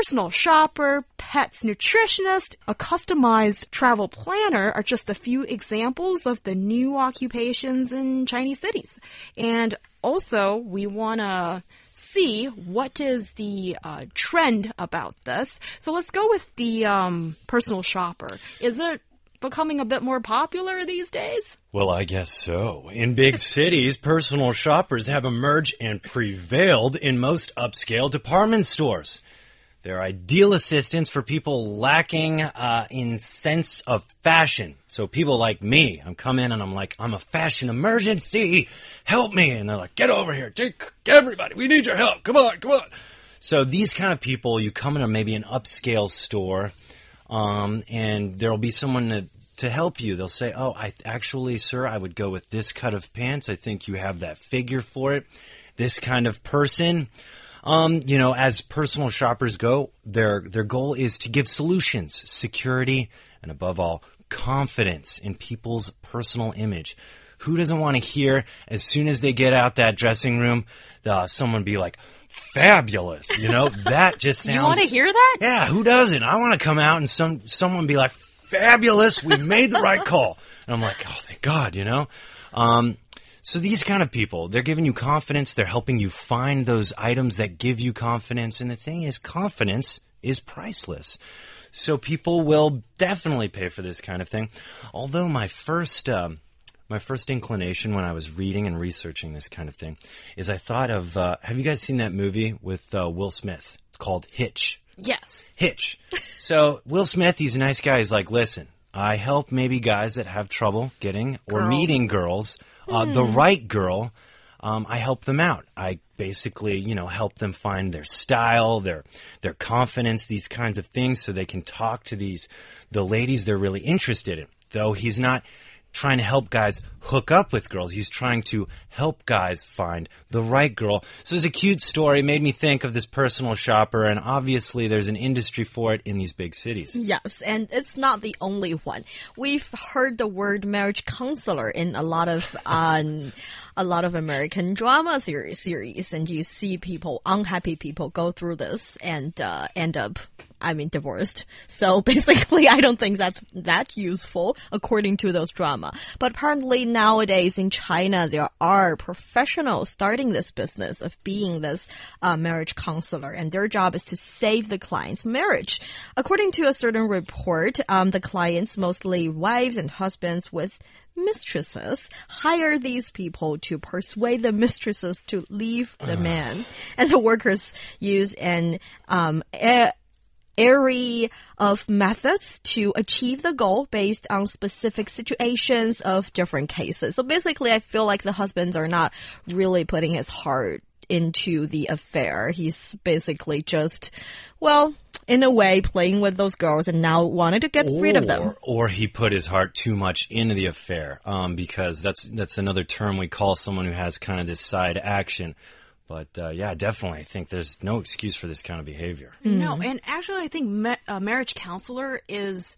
Personal shopper, pets nutritionist, a customized travel planner are just a few examples of the new occupations in Chinese cities. And also, we want to see what is the uh, trend about this. So let's go with the um, personal shopper. Is it becoming a bit more popular these days? Well, I guess so. In big cities, personal shoppers have emerged and prevailed in most upscale department stores. They're ideal assistants for people lacking uh, in sense of fashion. So people like me, I'm coming and I'm like, I'm a fashion emergency. Help me. And they're like, get over here. Take everybody. We need your help. Come on, come on. So these kind of people, you come into maybe an upscale store, um, and there'll be someone to, to help you. They'll say, oh, I actually, sir, I would go with this cut of pants. I think you have that figure for it. This kind of person. Um, you know, as personal shoppers go, their their goal is to give solutions, security, and above all, confidence in people's personal image. Who doesn't want to hear as soon as they get out that dressing room, uh, someone be like, "Fabulous," you know? that just sounds. You want to hear that? Yeah, who doesn't? I want to come out and some someone be like, "Fabulous, we made the right call," and I'm like, "Oh, thank God," you know. Um, so these kind of people, they're giving you confidence. They're helping you find those items that give you confidence. And the thing is, confidence is priceless. So people will definitely pay for this kind of thing. Although my first, um, my first inclination when I was reading and researching this kind of thing is I thought of, uh, have you guys seen that movie with uh, Will Smith? It's called Hitch. Yes. Hitch. so Will Smith, he's a nice guy. He's like, listen, I help maybe guys that have trouble getting or Girls. meeting girls uh, the right girl, um, I help them out. I basically, you know, help them find their style, their their confidence, these kinds of things, so they can talk to these the ladies they're really interested in. Though he's not trying to help guys hook up with girls. He's trying to help guys find the right girl. So it's a cute story. It made me think of this personal shopper, and obviously there's an industry for it in these big cities. Yes, and it's not the only one. We've heard the word marriage counselor in a lot of um, a lot of American drama theory series, and you see people, unhappy people, go through this and uh, end up I mean, divorced. So basically, I don't think that's that useful according to those drama. But apparently nowadays in China, there are professionals starting this business of being this uh, marriage counselor, and their job is to save the client's marriage. According to a certain report, um, the clients, mostly wives and husbands with mistresses hire these people to persuade the mistresses to leave the man, and the workers use an um, array of methods to achieve the goal based on specific situations of different cases. So basically, I feel like the husbands are not really putting his heart into the affair. He's basically just, well, in a way, playing with those girls and now wanted to get rid of them. Or he put his heart too much into the affair, um, because that's that's another term we call someone who has kind of this side action. But uh, yeah, definitely, I think there's no excuse for this kind of behavior. No, and actually, I think ma a marriage counselor is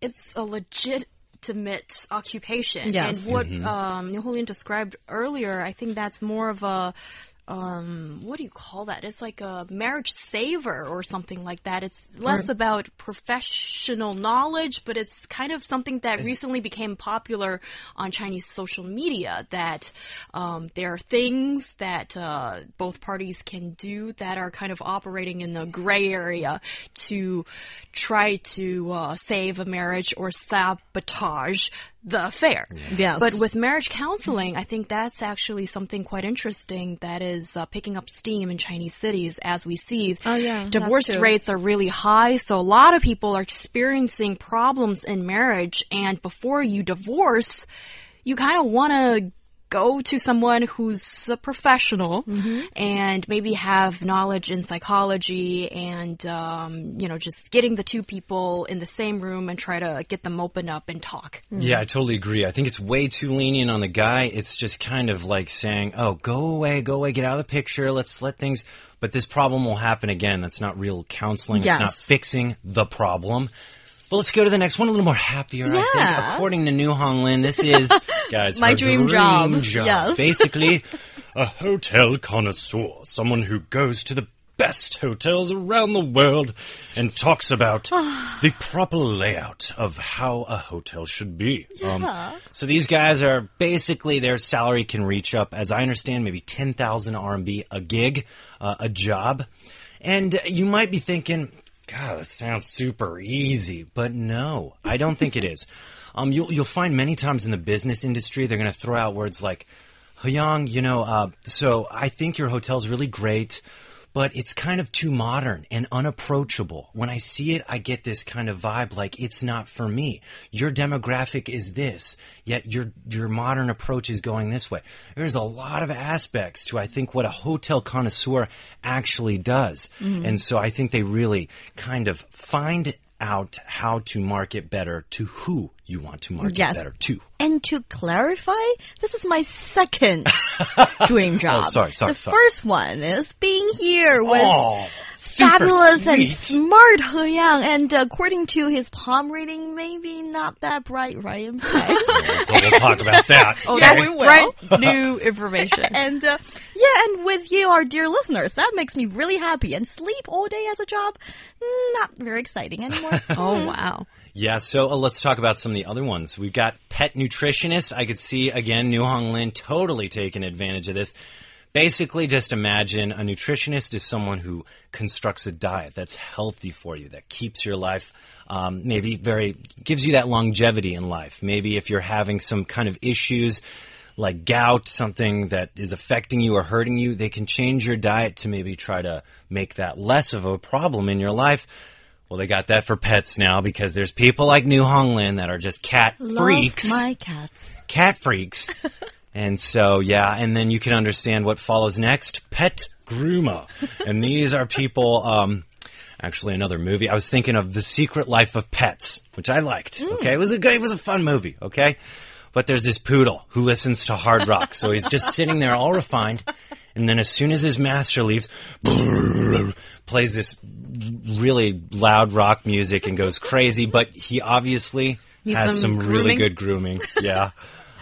it's a legitimate occupation. Yes. And what um, Niu Honglin described earlier, I think that's more of a um, what do you call that? It's like a marriage saver or something like that. It's less about professional knowledge, but it's kind of something that recently became popular on Chinese social media. That um, there are things that uh, both parties can do that are kind of operating in the gray area to try to uh, save a marriage or sabotage the affair. Yes. But with marriage counseling, I think that's actually something quite interesting that is uh, picking up steam in Chinese cities as we see. Oh, yeah, Divorce rates are really high, so a lot of people are experiencing problems in marriage, and before you divorce, you kind of want to go to someone who's a professional and maybe have knowledge in psychology and um, you know just getting the two people in the same room and try to get them open up and talk. Yeah, I totally agree. I think it's way too lenient on the guy. It's just kind of like saying, "Oh, go away, go away, get out of the picture. Let's let things." But this problem will happen again. That's not real counseling. Yes. It's not fixing the problem. Well, let's go to the next one. A little more happier, I think. Yeah. According to Niu Honglin, this is guys My her dream job. Yes. Basically, a hotel connoisseur, someone who goes to the best hotels around the world and talks about the proper layout of how a hotel should be. Um, so these guys are basically their salary can reach up, as I understand, maybe ten thousand RMB a gig, uh, a job, and you might be thinking. God, that sounds super easy, but no, I don't think it is. Um, you'll you'll find many times in the business industry they're going to throw out words like, "He Yang, you know, uh, so I think your hotel's really great, but it's kind of too modern and unapproachable. When I see it, I get this kind of vibe like it's not for me. Your demographic is this, yet your your modern approach is going this way. There's a lot of aspects to I think what a hotel connoisseur actually does. And so I think they really kind of find out how to market better to who you want to market Yes. better to. And to clarify, this is my second dream job. Oh, sorry, sorry, The sorry. first one is being here with Oh, super fabulous and smart He Yang. And according to his palm reading, maybe not that bright, right? in fact. So we'll talk about that. Oh, Yeah, that's we will. brand new information. and uh, yeah, and with you, our dear listeners, that makes me really happy. And sleep all day as a job, not very exciting anymore. oh wow. Yeah, so uh, let's talk about some of the other ones. We've got pet nutritionist. I could see again Niu Honglin totally taking advantage of this. Basically, just imagine a nutritionist is someone who constructs a diet that's healthy for you, that keeps your life, um, maybe very gives you that longevity in life. Maybe if you're having some kind of issues like gout, something that is affecting you or hurting you, they can change your diet to maybe try to make that less of a problem in your life. Well, they got that for pets now because there's people like Niu Honglin that are just cat freaks, Love my cats. cat freaks. and so, yeah, and then you can understand what follows next. Pet groomer. and these are people, um, actually another movie. I was thinking of The Secret Life of Pets, which I liked. Okay. It was a good, it was a fun movie. Okay. But there's this poodle who listens to hard rock. So he's just sitting there all refined. And then as soon as his master leaves, plays this really loud rock music and goes crazy, but he obviously Needs has some some really good grooming. Yeah.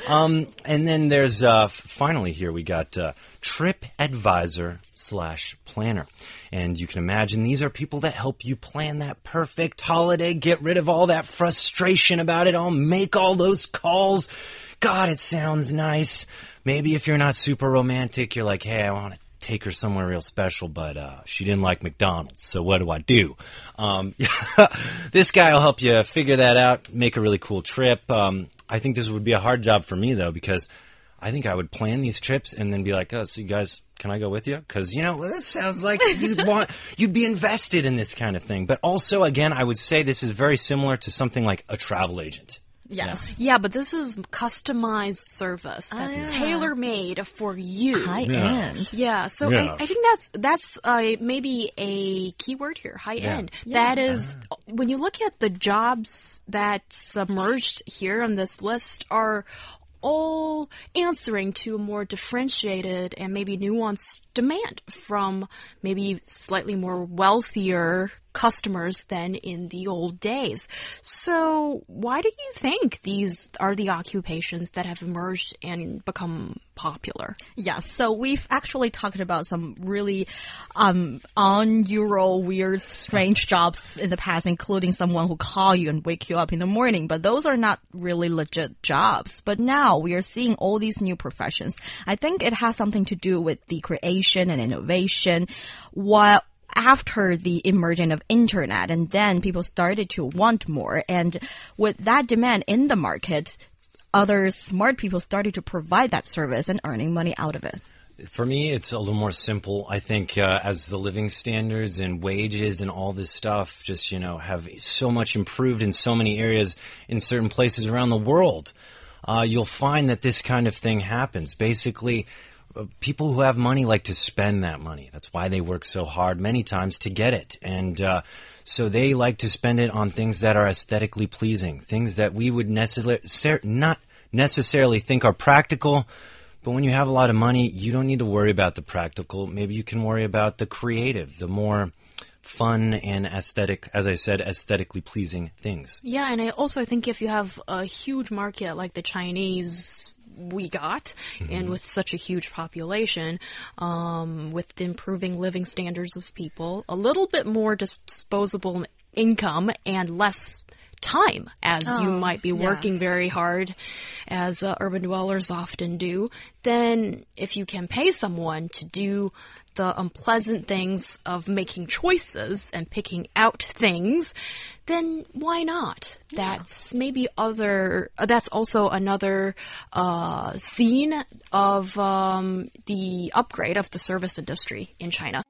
Um, and then there's uh, finally here we got uh, Trip Advisor slash Planner, and you can imagine these are people that help you plan that perfect holiday, get rid of all that frustration about it all, make all those calls. God, it sounds nice. Maybe if you're not super romantic, you're like, hey, I want to take her somewhere real special, but uh, she didn't like McDonald's. So what do I do? Um, this guy will help you figure that out, make a really cool trip. Um, I think this would be a hard job for me though, because I think I would plan these trips and then be like, oh, so you guys, can I go with you? Because you know well, that sounds like you'd want you'd be invested in this kind of thing. But also, again, I would say this is very similar to something like a travel agent. Yes. Yeah, but this is customized service that's Ah. tailor made for you. High Yeah. end. Yeah, so Yeah. I, I think that's that's uh, maybe a key word here, high end. That is, when you look at the jobs that submerged here on this list are all answering to a more differentiated and maybe nuanced demand from maybe slightly more wealthier customers than in the old days. So, why do you think these are the occupations that have emerged and become popular? Yes, so we've actually talked about some really um, un-Euro, weird, strange jobs in the past, including someone who call you and wake you up in the morning. But those are not really legit jobs. But now we are seeing all these new professions. I think it has something to do with the creation and innovation. What after the emergence of internet and then people started to want more and with that demand in the market other smart people started to provide that service and earning money out of it. For me, it's a little more simple. I think uh, as the living standards and wages and all this stuff just, you know, have so much improved in so many areas in certain places around the world. uh, you'll find that this kind of thing happens. Basically, people who have money like to spend that money. That's why they work so hard many times to get it. And uh, so they like to spend it on things that are aesthetically pleasing, things that we would necessarily not necessarily think are practical. But when you have a lot of money, you don't need to worry about the practical. Maybe you can worry about the creative, the more fun and aesthetic, as I said, aesthetically pleasing things. Yeah, and I also think if you have a huge market like the Chinese we got, and with such a huge population, um, with improving living standards of people, a little bit more disposable income and less time as you Oh, might be yeah. working very hard as uh, urban dwellers often do then if you can pay someone to do the unpleasant things of making choices and picking out things then why not? That's maybe other uh, that's also another uh, scene of um, the upgrade of the service industry in china